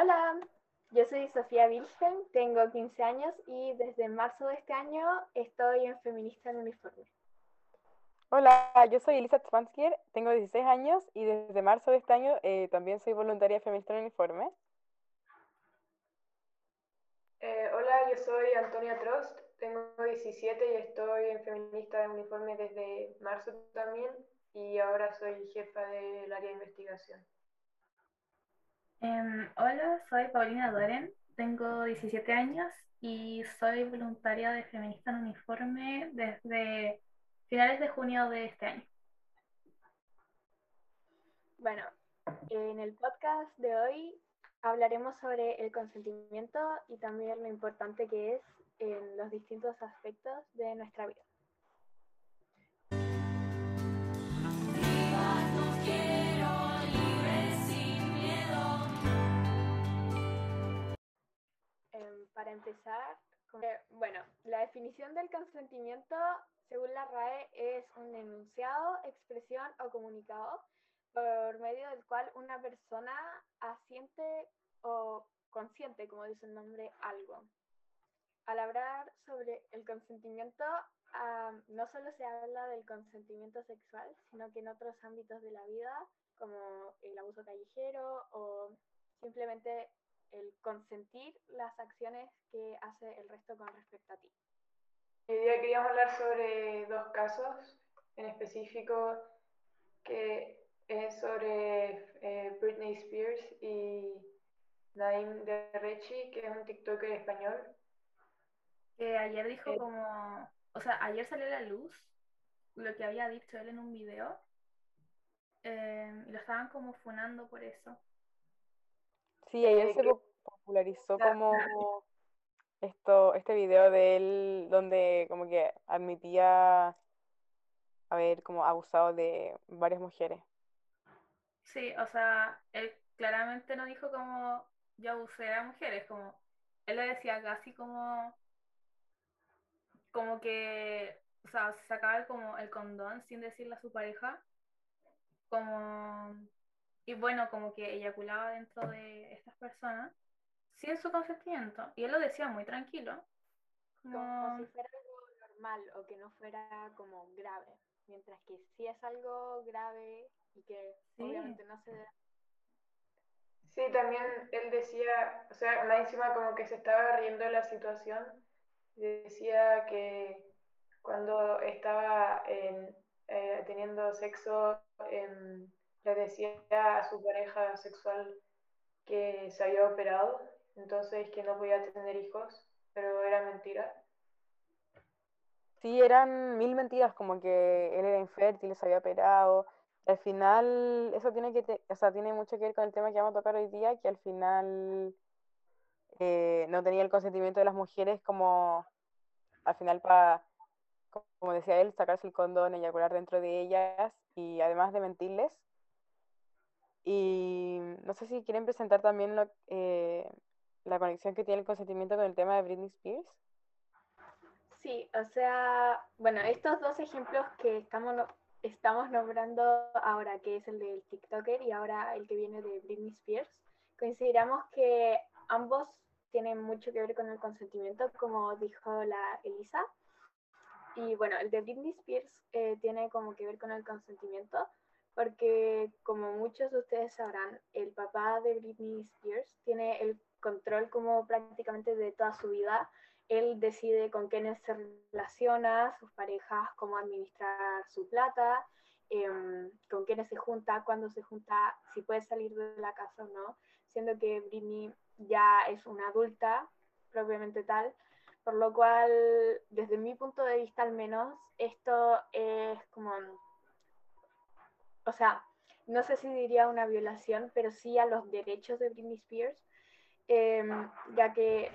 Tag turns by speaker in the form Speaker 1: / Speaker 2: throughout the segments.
Speaker 1: Hola, yo soy Sofía Wilhelm, tengo 15 años y desde marzo de este año estoy en Feminista en Uniforme.
Speaker 2: Hola, yo soy Elisa Twanskier, tengo 16 años y desde marzo de este año eh, también soy voluntaria Feminista en Uniforme.
Speaker 3: Eh, hola, yo soy Antonia Trost, tengo 17 y estoy en Feminista de Uniforme desde marzo también y ahora soy jefa del área de investigación.
Speaker 4: Em, hola, soy Paulina Doren, tengo 17 años y soy voluntaria de Feminista en Uniforme desde finales de junio de este año.
Speaker 1: Bueno, en el podcast de hoy hablaremos sobre el consentimiento y también lo importante que es en los distintos aspectos de nuestra vida. Para empezar, bueno, la definición del consentimiento, según la RAE, es un enunciado, expresión o comunicado por medio del cual una persona asiente o consciente, como dice el nombre, algo. Al hablar sobre el consentimiento, no solo se habla del consentimiento sexual, sino que en otros ámbitos de la vida, como el abuso callejero o simplemente el consentir las acciones que hace el resto con respecto a ti.
Speaker 3: Hoy día queríamos hablar sobre dos casos en específico que es sobre eh, Britney Spears y Naim Derrechi, que es un TikToker español.
Speaker 4: Que ayer dijo eh, como, o sea, ayer salió a la luz lo que había dicho él en un video eh, y lo estaban como funando por eso.
Speaker 2: Sí, ayer se popularizó como esto, este video de él donde como que admitía haber como abusado de varias mujeres.
Speaker 4: Sí, o sea, él claramente no dijo como yo abusé a mujeres, como él le decía casi como como que, o sea, sacaba como el condón sin decirle a su pareja, como y bueno, como que eyaculaba dentro de estas personas sin su consentimiento. Y él lo decía muy tranquilo.
Speaker 1: Como... si fuera algo normal o que no fuera como grave. Mientras que si es algo grave y que obviamente no se
Speaker 3: Sí, también él decía, o sea, más encima como que se estaba riendo de la situación, decía que cuando estaba en, eh, teniendo sexo, le decía a su pareja sexual que se había operado, entonces que no podía tener hijos, pero era mentira.
Speaker 2: Sí, eran mil mentiras, como que él era infértil, se había operado, al final, eso tiene que, o sea, tiene mucho que ver con el tema que vamos a tocar hoy día, que al final eh, no tenía el consentimiento de las mujeres como, al final para, como decía él, sacarse el condón, eyacular dentro de ellas y además de mentirles. Y no sé si quieren presentar también lo, eh, la conexión que tiene el consentimiento con el tema de Britney Spears.
Speaker 1: Sí, o sea, bueno, estos dos ejemplos que estamos estamos nombrando ahora, que es el del TikToker y ahora el que viene de Britney Spears, consideramos que ambos tienen mucho que ver con el consentimiento, como dijo la Elisa. Y bueno, el de Britney Spears eh, tiene como que ver con el consentimiento, porque como muchos de ustedes sabrán, el papá de Britney Spears tiene el control como prácticamente de toda su vida. Él decide con quiénes se relaciona, sus parejas, cómo administrar su plata, em, con quiénes se junta, cuándo se junta, si puede salir de la casa o no, siendo que Britney ya es una adulta, propiamente tal, por lo cual, desde mi punto de vista al menos, esto es como, o sea, no sé si diría una violación, pero sí a los derechos de Britney Spears, em, ya que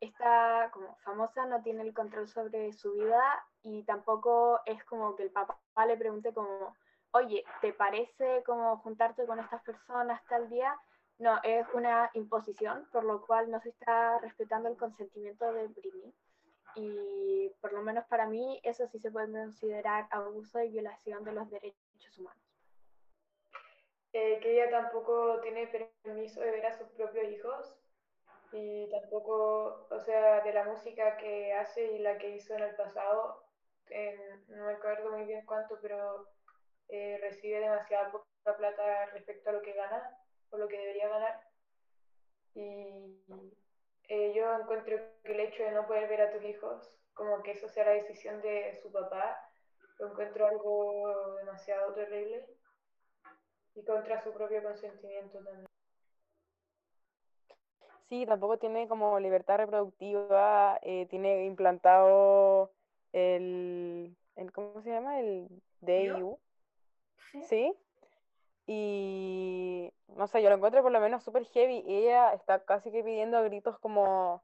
Speaker 1: esta como famosa no tiene el control sobre su vida y tampoco es como que el papá le pregunte como, oye, ¿te parece como juntarte con estas personas tal día? No, es una imposición, por lo cual no se está respetando el consentimiento de Britney. Y por lo menos para mí eso sí se puede considerar abuso y violación de los derechos humanos.
Speaker 3: Eh, que ella tampoco tiene permiso de ver a sus propios hijos y tampoco, o sea, de la música que hace y la que hizo en el pasado, no me acuerdo muy bien cuánto, pero eh, recibe demasiada poca plata respecto a lo que gana o lo que debería ganar. Y eh, yo encuentro que el hecho de no poder ver a tus hijos, como que eso sea la decisión de su papá, lo encuentro algo demasiado terrible y contra su propio consentimiento también.
Speaker 2: Sí, tampoco tiene como libertad reproductiva, eh, tiene implantado el, el, ¿cómo se llama? El DIU. Sí. Y no sé, yo lo encuentro por lo menos súper heavy. Y ella está casi que pidiendo gritos como.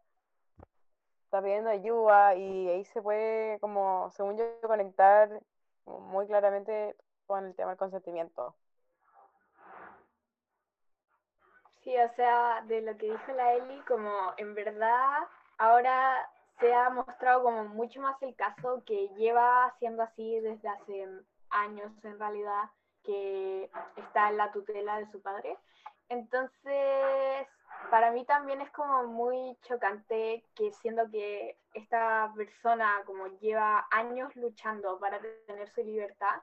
Speaker 2: Está pidiendo ayuda y ahí se puede, como, según yo, conectar muy claramente con el tema del consentimiento.
Speaker 1: Sí, o sea, de lo que dijo la Eli, como en verdad ahora se ha mostrado como mucho más el caso que lleva siendo así desde hace años en realidad, que está en la tutela de su padre. Entonces, para mí también es como muy chocante que siendo que esta persona como lleva años luchando para tener su libertad,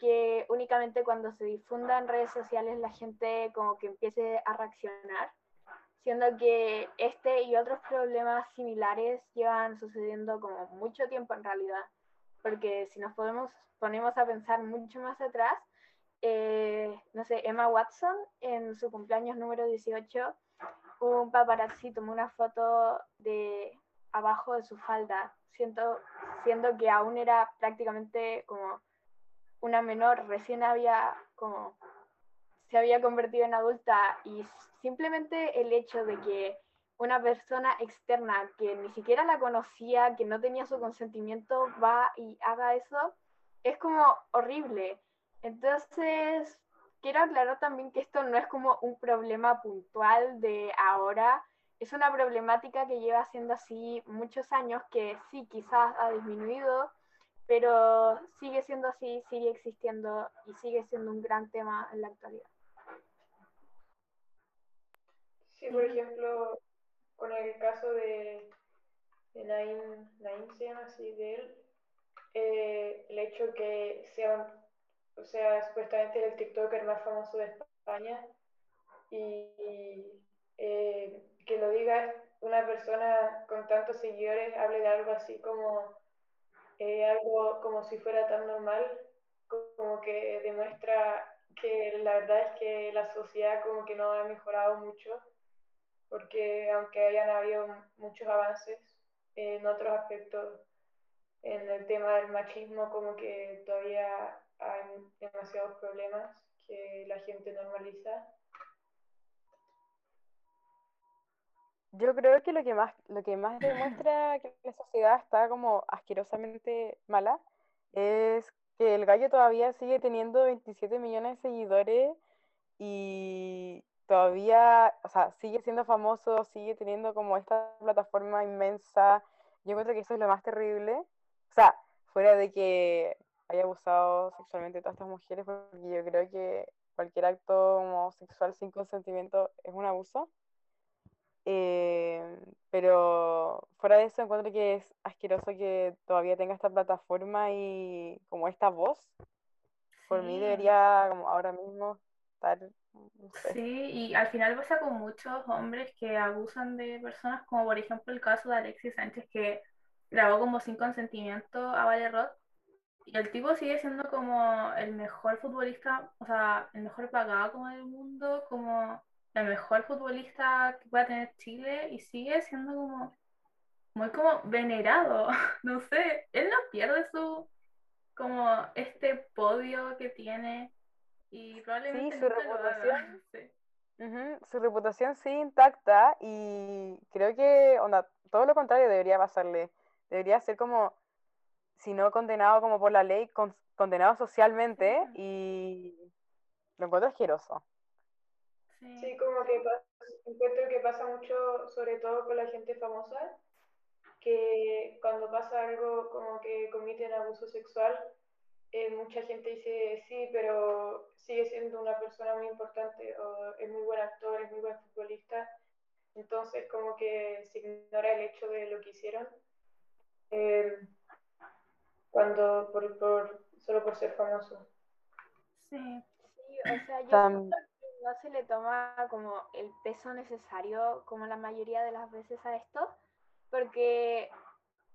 Speaker 1: que únicamente cuando se difunda en redes sociales la gente como que empiece a reaccionar, siendo que este y otros problemas similares llevan sucediendo como mucho tiempo en realidad, porque si nos podemos, ponemos a pensar mucho más atrás, eh, no sé, Emma Watson en su cumpleaños número 18, un paparazzi tomó una foto de abajo de su falda, siendo, siendo que aún era prácticamente como una menor recién había como se había convertido en adulta y simplemente el hecho de que una persona externa que ni siquiera la conocía, que no tenía su consentimiento, va y haga eso, es como horrible. Entonces, quiero aclarar también que esto no es como un problema puntual de ahora, es una problemática que lleva siendo así muchos años, que sí, quizás ha disminuido, pero sigue siendo así, sigue existiendo y sigue siendo un gran tema en la actualidad.
Speaker 3: Sí, por ejemplo, con el caso de, de Naim, se llama así, de él, eh, el hecho que sea, o sea, supuestamente el TikToker más famoso de España y, eh, que lo diga una persona con tantos seguidores, hable de algo así como eh, algo como si fuera tan normal, como que demuestra que la verdad es que la sociedad como que no ha mejorado mucho, porque aunque hayan habido muchos avances en otros aspectos, en el tema del machismo como que todavía hay demasiados problemas que la gente normaliza
Speaker 2: Yo creo que lo que más, lo que más demuestra que la sociedad está como asquerosamente mala es que el gallo todavía sigue teniendo 27 millones de seguidores y todavía, o sea, sigue siendo famoso, sigue teniendo como esta plataforma inmensa. Yo encuentro que eso es lo más terrible. O sea, fuera de que haya abusado sexualmente a todas estas mujeres, porque yo creo que cualquier acto sexual sin consentimiento es un abuso. Eh, pero fuera de eso encuentro que es asqueroso que todavía tenga esta plataforma y como esta voz. Por mí debería como ahora mismo estar...
Speaker 4: Sí, y al final pasa con muchos hombres que abusan de personas, como por ejemplo el caso de Alexis Sánchez que grabó como sin consentimiento a Vale y el tipo sigue siendo como el mejor futbolista, o sea, el mejor pagado como del mundo, como la mejor futbolista que pueda tener Chile y sigue siendo como muy como venerado, no sé, él no pierde su como este podio que tiene y probablemente
Speaker 2: sí, su reputación. Su reputación sí intacta y creo que onda, todo lo contrario debería pasarle. Debería ser como si no condenado como por la ley condenado socialmente y lo encuentro asqueroso
Speaker 3: Sí, como que encuentro que pasa mucho, sobre todo con la gente famosa, que cuando pasa algo como que comiten abuso sexual, eh, mucha gente dice, sí, pero sigue siendo una persona muy importante, o es muy buen actor, es muy buen futbolista, entonces como que se ignora el hecho de lo que hicieron, eh, cuando por, por, solo por ser famoso.
Speaker 1: Sí, sí o sea, yo no se le toma como el peso necesario como la mayoría de las veces a esto, porque,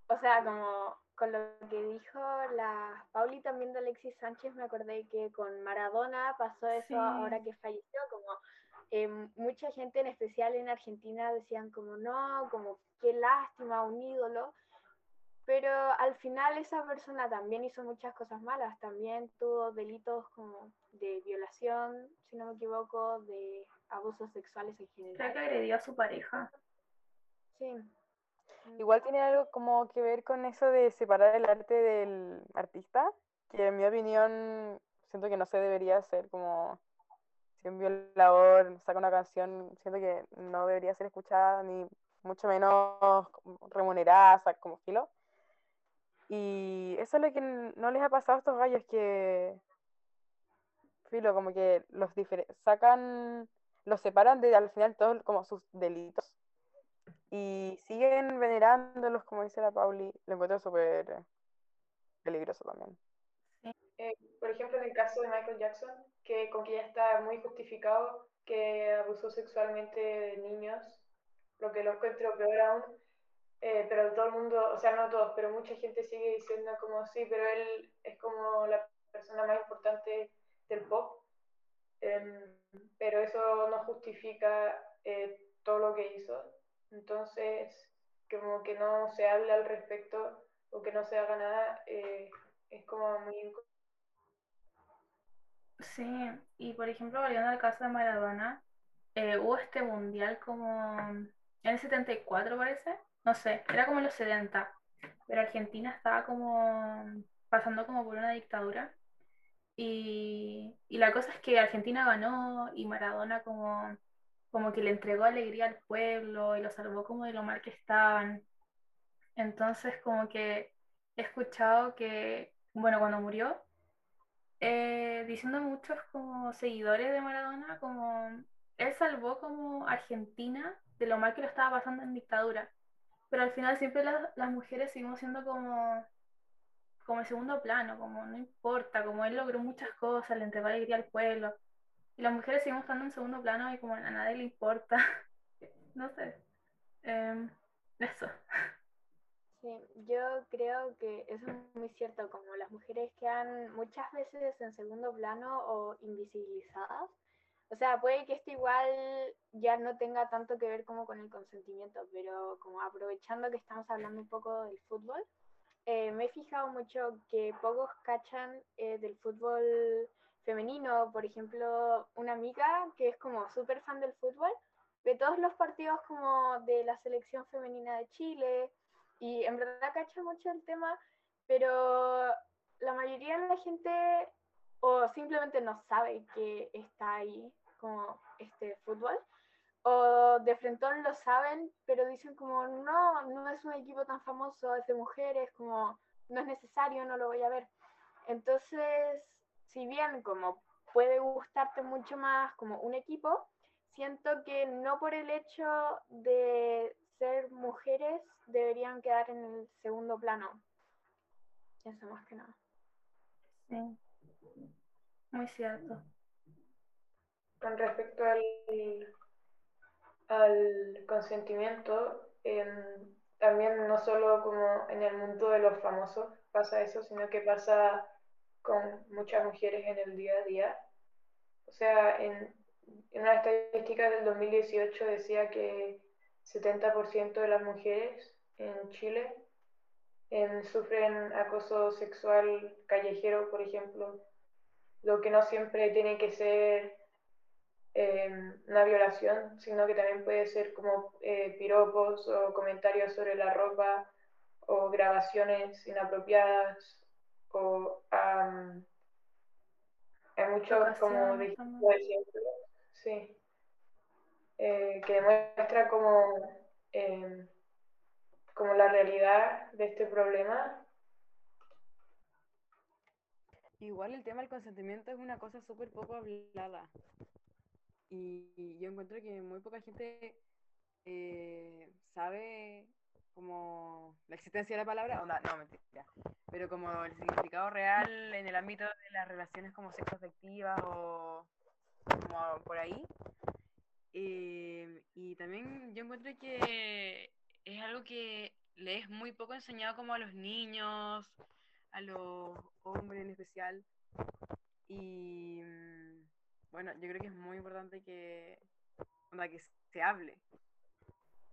Speaker 1: o sea, como con lo que dijo la Pauli también de Alexis Sánchez, me acordé que con Maradona pasó eso ahora que falleció, como eh, mucha gente, en especial en Argentina, decían como no, como qué lástima, un ídolo, pero al final esa persona también hizo muchas cosas malas, también tuvo delitos como de violación, si no me equivoco, de abusos sexuales en general.
Speaker 4: Creo que agredió a su pareja.
Speaker 1: Sí.
Speaker 2: Igual tiene algo como que ver con eso de separar el arte del artista, que en mi opinión siento que no se debería hacer como si un violador saca una canción, siento que no debería ser escuchada ni mucho menos remunerada, como filo. Y eso es lo que no les ha pasado a estos gallos, que filo, como que los sacan, los separan de al final todos como sus delitos y siguen venerándolos, como dice la Pauli, lo encuentro súper peligroso también.
Speaker 3: Eh, por ejemplo, en el caso de Michael Jackson, que con que ya está muy justificado que abusó sexualmente de niños, lo que lo encuentro peor aún, eh, pero todo el mundo, o sea, no todos, pero mucha gente sigue diciendo como sí, pero él es como la persona más importante del pop, em, pero eso no justifica eh, todo lo que hizo. Entonces, como que no se hable al respecto o que no se haga nada, eh, es como muy...
Speaker 4: Sí, y por ejemplo, volviendo al caso de Maradona, hubo este mundial como en el 74 parece, no sé, era como los 70, pero Argentina estaba como pasando como por una dictadura. Y, la cosa es que Argentina ganó y Maradona como, como que le entregó alegría al pueblo y lo salvó como de lo mal que estaban. Entonces como que he escuchado que, bueno, cuando murió, eh, diciendo muchos como seguidores de Maradona, como él salvó como Argentina de lo mal que lo estaba pasando en dictadura pero al final siempre las mujeres seguimos siendo como, como el segundo plano, como no importa, como él logró muchas cosas, le entregó alegría al pueblo, y las mujeres seguimos estando en segundo plano y como a nadie le importa, no sé, em, eso.
Speaker 1: Sí, yo creo que eso es muy cierto, como las mujeres quedan muchas veces en segundo plano o invisibilizadas o sea, puede que esto igual ya no tenga tanto que ver como con el consentimiento, pero como aprovechando que estamos hablando un poco del fútbol, eh, me he fijado mucho que pocos cachan eh, del fútbol femenino. Por ejemplo, una amiga que es como súper fan del fútbol, ve todos los partidos como de la selección femenina de Chile y en verdad cacha mucho el tema, pero la mayoría de la gente o simplemente no sabe que está ahí como este fútbol, o de frente lo saben, pero dicen como, no, no es un equipo tan famoso, es de mujeres, como, no es necesario, no lo voy a ver. Entonces, si bien como puede gustarte mucho más como un equipo, siento que no por el hecho de ser mujeres deberían quedar en el segundo plano. Eso más que nada.
Speaker 4: Sí. Muy cierto.
Speaker 3: Con respecto al, al consentimiento, también no solo como en el mundo de los famosos pasa eso, sino que pasa con muchas mujeres en el día a día. O sea, en, en una estadística del 2018 decía que 70% de las mujeres en Chile sufren acoso sexual callejero, por ejemplo, lo que no siempre tiene que ser eh, una violación, sino que también puede ser como eh, piropos o comentarios sobre la ropa o grabaciones inapropiadas o hay muchos como de sí, eh, que demuestra como, como la realidad de este problema
Speaker 2: Igual el tema del consentimiento es una cosa súper poco hablada. Y yo encuentro que muy poca gente eh, sabe como la existencia de la palabra, o no, no, mentira, pero como el significado real en el ámbito de las relaciones como sexoafectivas o como por ahí. Eh, y también yo encuentro que es algo que le es muy poco enseñado como a los niños, a los hombres en especial. Y mm, bueno, yo creo que es muy importante que, que se hable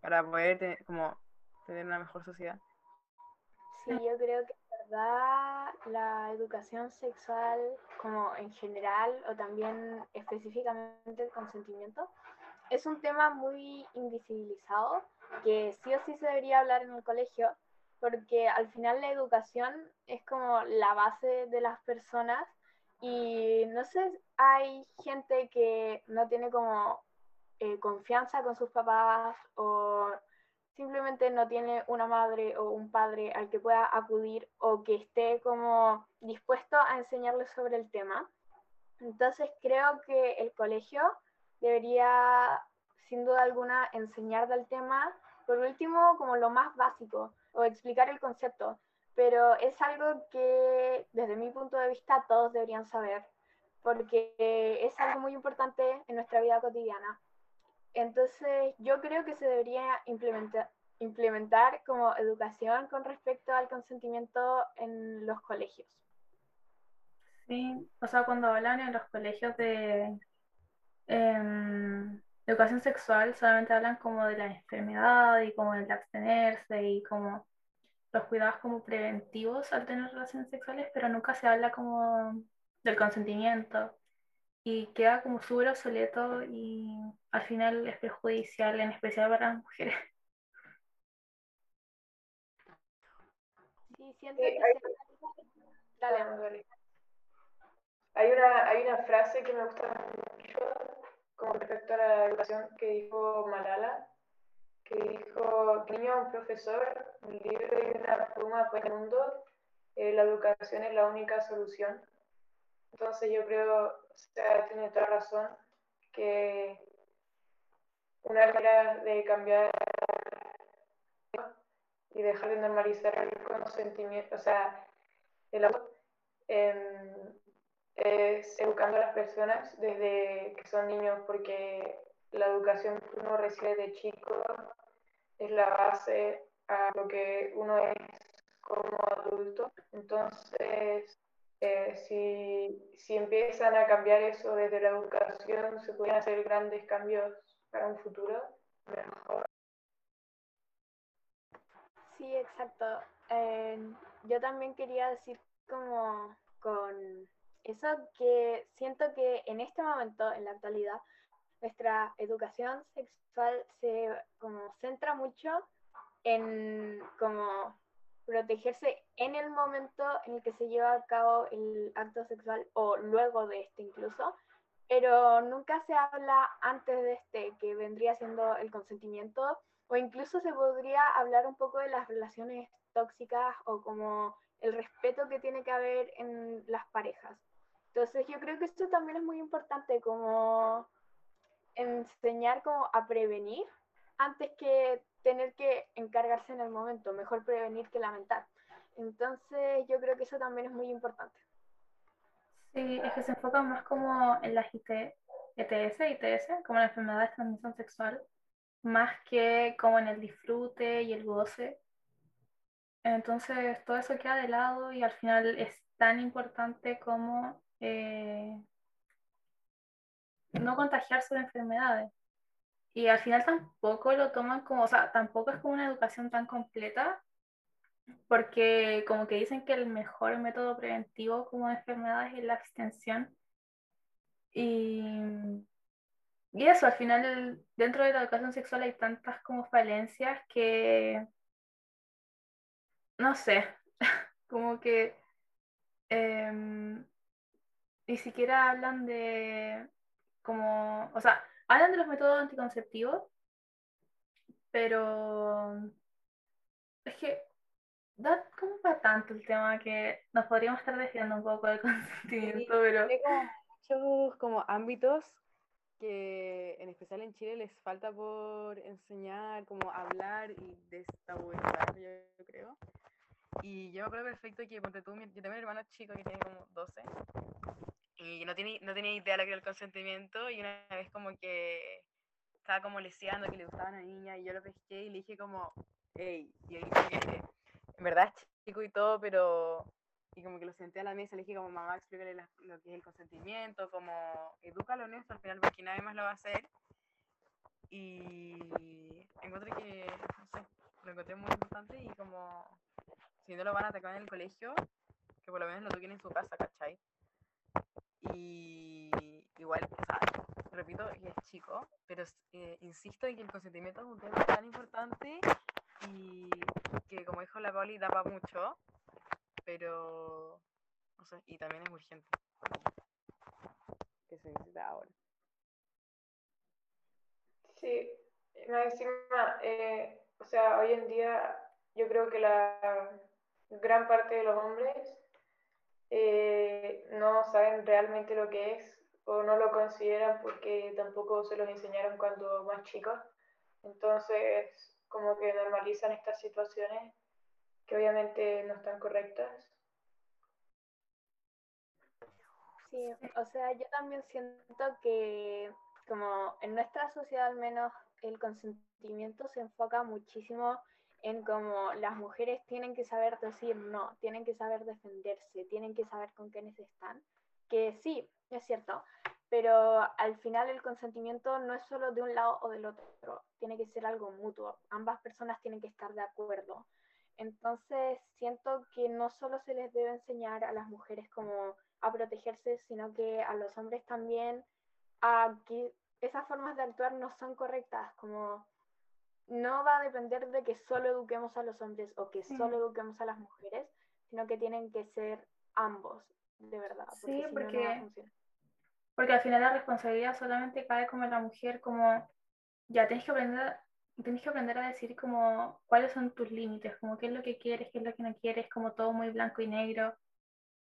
Speaker 2: para poder como tener una mejor sociedad.
Speaker 1: Sí, yo creo que la educación sexual como en general o también específicamente el consentimiento es un tema muy invisibilizado que sí o sí se debería hablar en el colegio porque al final la educación es como la base de las personas y no sé, hay gente que no tiene como eh, confianza con sus papás o simplemente no tiene una madre o un padre al que pueda acudir o que esté como dispuesto a enseñarles sobre el tema. Entonces creo que el colegio debería, sin duda alguna, enseñar del tema, por último, como lo más básico, o explicar el concepto, pero es algo que desde mi punto de vista todos deberían saber, porque es algo muy importante en nuestra vida cotidiana. Entonces, yo creo que se debería implementar, implementar como educación con respecto al consentimiento en los colegios.
Speaker 4: Sí, o sea, cuando hablan en los colegios de educación sexual, solamente hablan como de la enfermedad y como de abstenerse y como los cuidados como preventivos al tener relaciones sexuales, pero nunca se habla como del consentimiento y queda como súper obsoleto y al final es perjudicial, en especial para las mujeres.
Speaker 1: Sí, siento que
Speaker 3: Dale, Hay una, hay una frase que me gusta mucho respecto a la educación que dijo Malala, que dijo, niño, un profesor, un libro y una pluma para el mundo, eh, la educación es la única solución. Entonces yo creo, o sea, tiene toda razón, que una manera de cambiar y dejar de normalizar el consentimiento, o sea, el amor, em, es educando a las personas desde que son niños, porque la educación que uno recibe de chico es la base a lo que uno es como adulto. Entonces, eh, si, si empiezan a cambiar eso desde la educación, se pueden hacer grandes cambios para un futuro mejor.
Speaker 1: Sí, exacto. Eh, yo también quería decir como con eso que siento que en este momento, en la actualidad, nuestra educación sexual se como centra mucho en como protegerse en el momento en el que se lleva a cabo el acto sexual o luego de este incluso, pero nunca se habla antes de este, que vendría siendo el consentimiento, o incluso se podría hablar un poco de las relaciones tóxicas o como el respeto que tiene que haber en las parejas. Entonces yo creo que esto también es muy importante, como enseñar como a prevenir antes que tener que encargarse en el momento, mejor prevenir que lamentar. Entonces yo creo que eso también es muy importante.
Speaker 4: Sí, es que se enfoca más como en las ETS, ITS, como la enfermedad de transmisión sexual, más que como en el disfrute y el goce. Entonces todo eso queda de lado y al final es tan importante como eh, no contagiarse de enfermedades. Y al final tampoco lo toman como, o sea, tampoco es como una educación tan completa, porque como que dicen que el mejor método preventivo como de enfermedades es la abstención. Y, y eso, al final dentro de la educación sexual hay tantas como falencias que, no sé, como que em, ni siquiera hablan de como, o sea, hablan de los métodos anticonceptivos, pero es que da como para tanto el tema que nos podríamos estar desviando un poco del consentimiento, pero...
Speaker 2: Hay como muchos como ámbitos que en especial en Chile les falta por enseñar, como hablar y destabuizar, yo creo. Y yo me acuerdo perfecto que, ponte tú, yo tengo un hermano chico que tiene como 12 y no, tiene, no tenía idea de lo que era el consentimiento y una vez como que estaba como leseando que le gustaba una niña y yo lo pesqué y le dije como, hey, y él que en verdad es chico y todo, pero y como que lo senté a la mesa, le dije como mamá, explícale lo que es el consentimiento, como edúcalo en esto al final porque nadie más lo va a hacer. Y encontré que, no sé, lo encontré muy importante y como si no lo van a atacar en el colegio, que por lo menos lo toquen en su casa, ¿cachai? Y igual, o sea, repito es chico, pero eh, insisto en que el consentimiento es un tema tan importante y que como dijo la Pauli da para mucho, pero no sé, y también es urgente que se necesita ahora.
Speaker 3: Sí, encima, eh, o sea, hoy en día yo creo que la gran parte de los hombres no saben realmente lo que es o no lo consideran porque tampoco se los enseñaron cuando más chicos. Entonces, como que normalizan estas situaciones que obviamente no están correctas.
Speaker 1: Sí, o sea, yo también siento que como en nuestra sociedad al menos el consentimiento se enfoca muchísimo en cómo las mujeres tienen que saber decir no, tienen que saber defenderse, tienen que saber con quiénes están, que sí, es cierto, pero al final el consentimiento no es solo de un lado o del otro, tiene que ser algo mutuo, ambas personas tienen que estar de acuerdo. Entonces siento que no solo se les debe enseñar a las mujeres como a protegerse, sino que a los hombres también a que esas formas de actuar no son correctas, como no va a depender de que solo eduquemos a los hombres o que solo eduquemos a las mujeres, sino que tienen que ser ambos, de verdad.
Speaker 4: sí, porque, porque al final la responsabilidad solamente cae como en la mujer, como ya tienes que aprender, tienes que aprender a decir como cuáles son tus límites, como qué es lo que quieres, qué es lo que no quieres, como todo muy blanco y negro.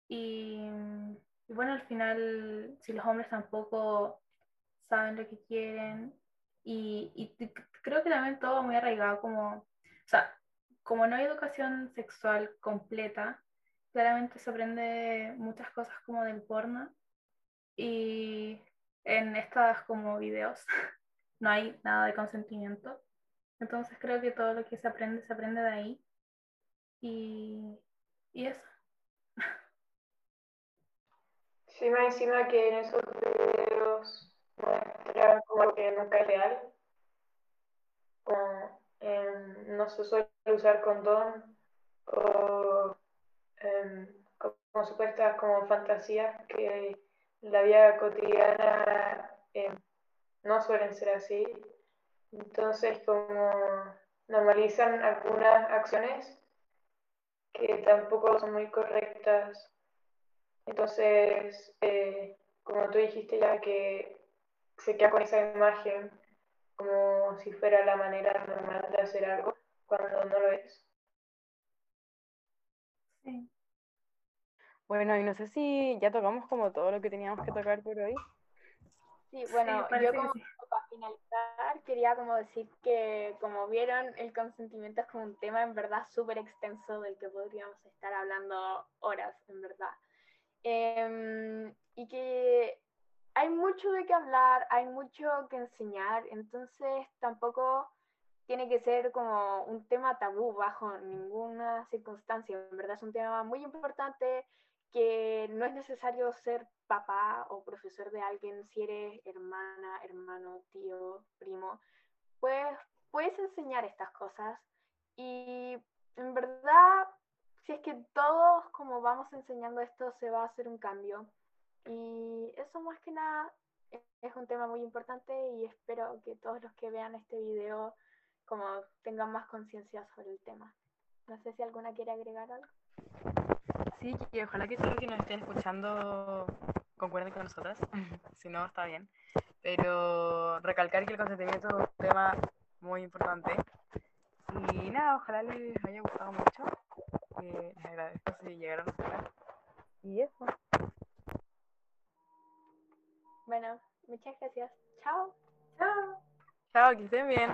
Speaker 4: Y, y bueno, al final, si los hombres tampoco saben lo que quieren, y, y creo que también todo muy arraigado como, o sea, como no hay educación sexual completa, claramente se aprende muchas cosas como del porno y en estas como videos no hay nada de consentimiento. Entonces creo que todo lo que se aprende se aprende de ahí. Y, y eso.
Speaker 3: Sí, me encima que en esos videos muestran como que nunca es real Em, no se suele usar condón o em, como supuestas como fantasías que la vida cotidiana em, no suelen ser así. Entonces, como normalizan algunas acciones que tampoco son muy correctas. Entonces, eh, como tú dijiste ya que se queda con esa imagen como si fuera la manera normal de hacer algo cuando no lo es.
Speaker 2: Sí. Bueno, y no sé si ya tocamos como todo lo que teníamos que tocar por hoy.
Speaker 1: Sí, bueno, yo como para finalizar quería como decir que como vieron el consentimiento es como un tema en verdad súper extenso del que podríamos estar hablando horas, en verdad. Em, y que hay mucho de qué hablar, hay mucho que enseñar, entonces tampoco tiene que ser como un tema tabú bajo ninguna circunstancia. En verdad es un tema muy importante que no es necesario ser papá o profesor de alguien si eres hermana, hermano, tío, primo. Pues puedes enseñar estas cosas y en verdad si es que todos como vamos enseñando esto se va a hacer un cambio. Y eso más que nada es un tema muy importante y espero que todos los que vean este video como tengan más conciencia sobre el tema. No sé si alguna quiere agregar algo.
Speaker 2: Sí, y ojalá que todos los que nos estén escuchando concuerden con nosotras, si no está bien. Pero recalcar que el consentimiento es un tema muy importante. Y nada, ojalá les haya gustado mucho. que les agradezco si llegaron hasta acá. Y eso.
Speaker 1: Bueno, muchas gracias. Chao.
Speaker 3: Chao.
Speaker 2: Chao, que estén bien.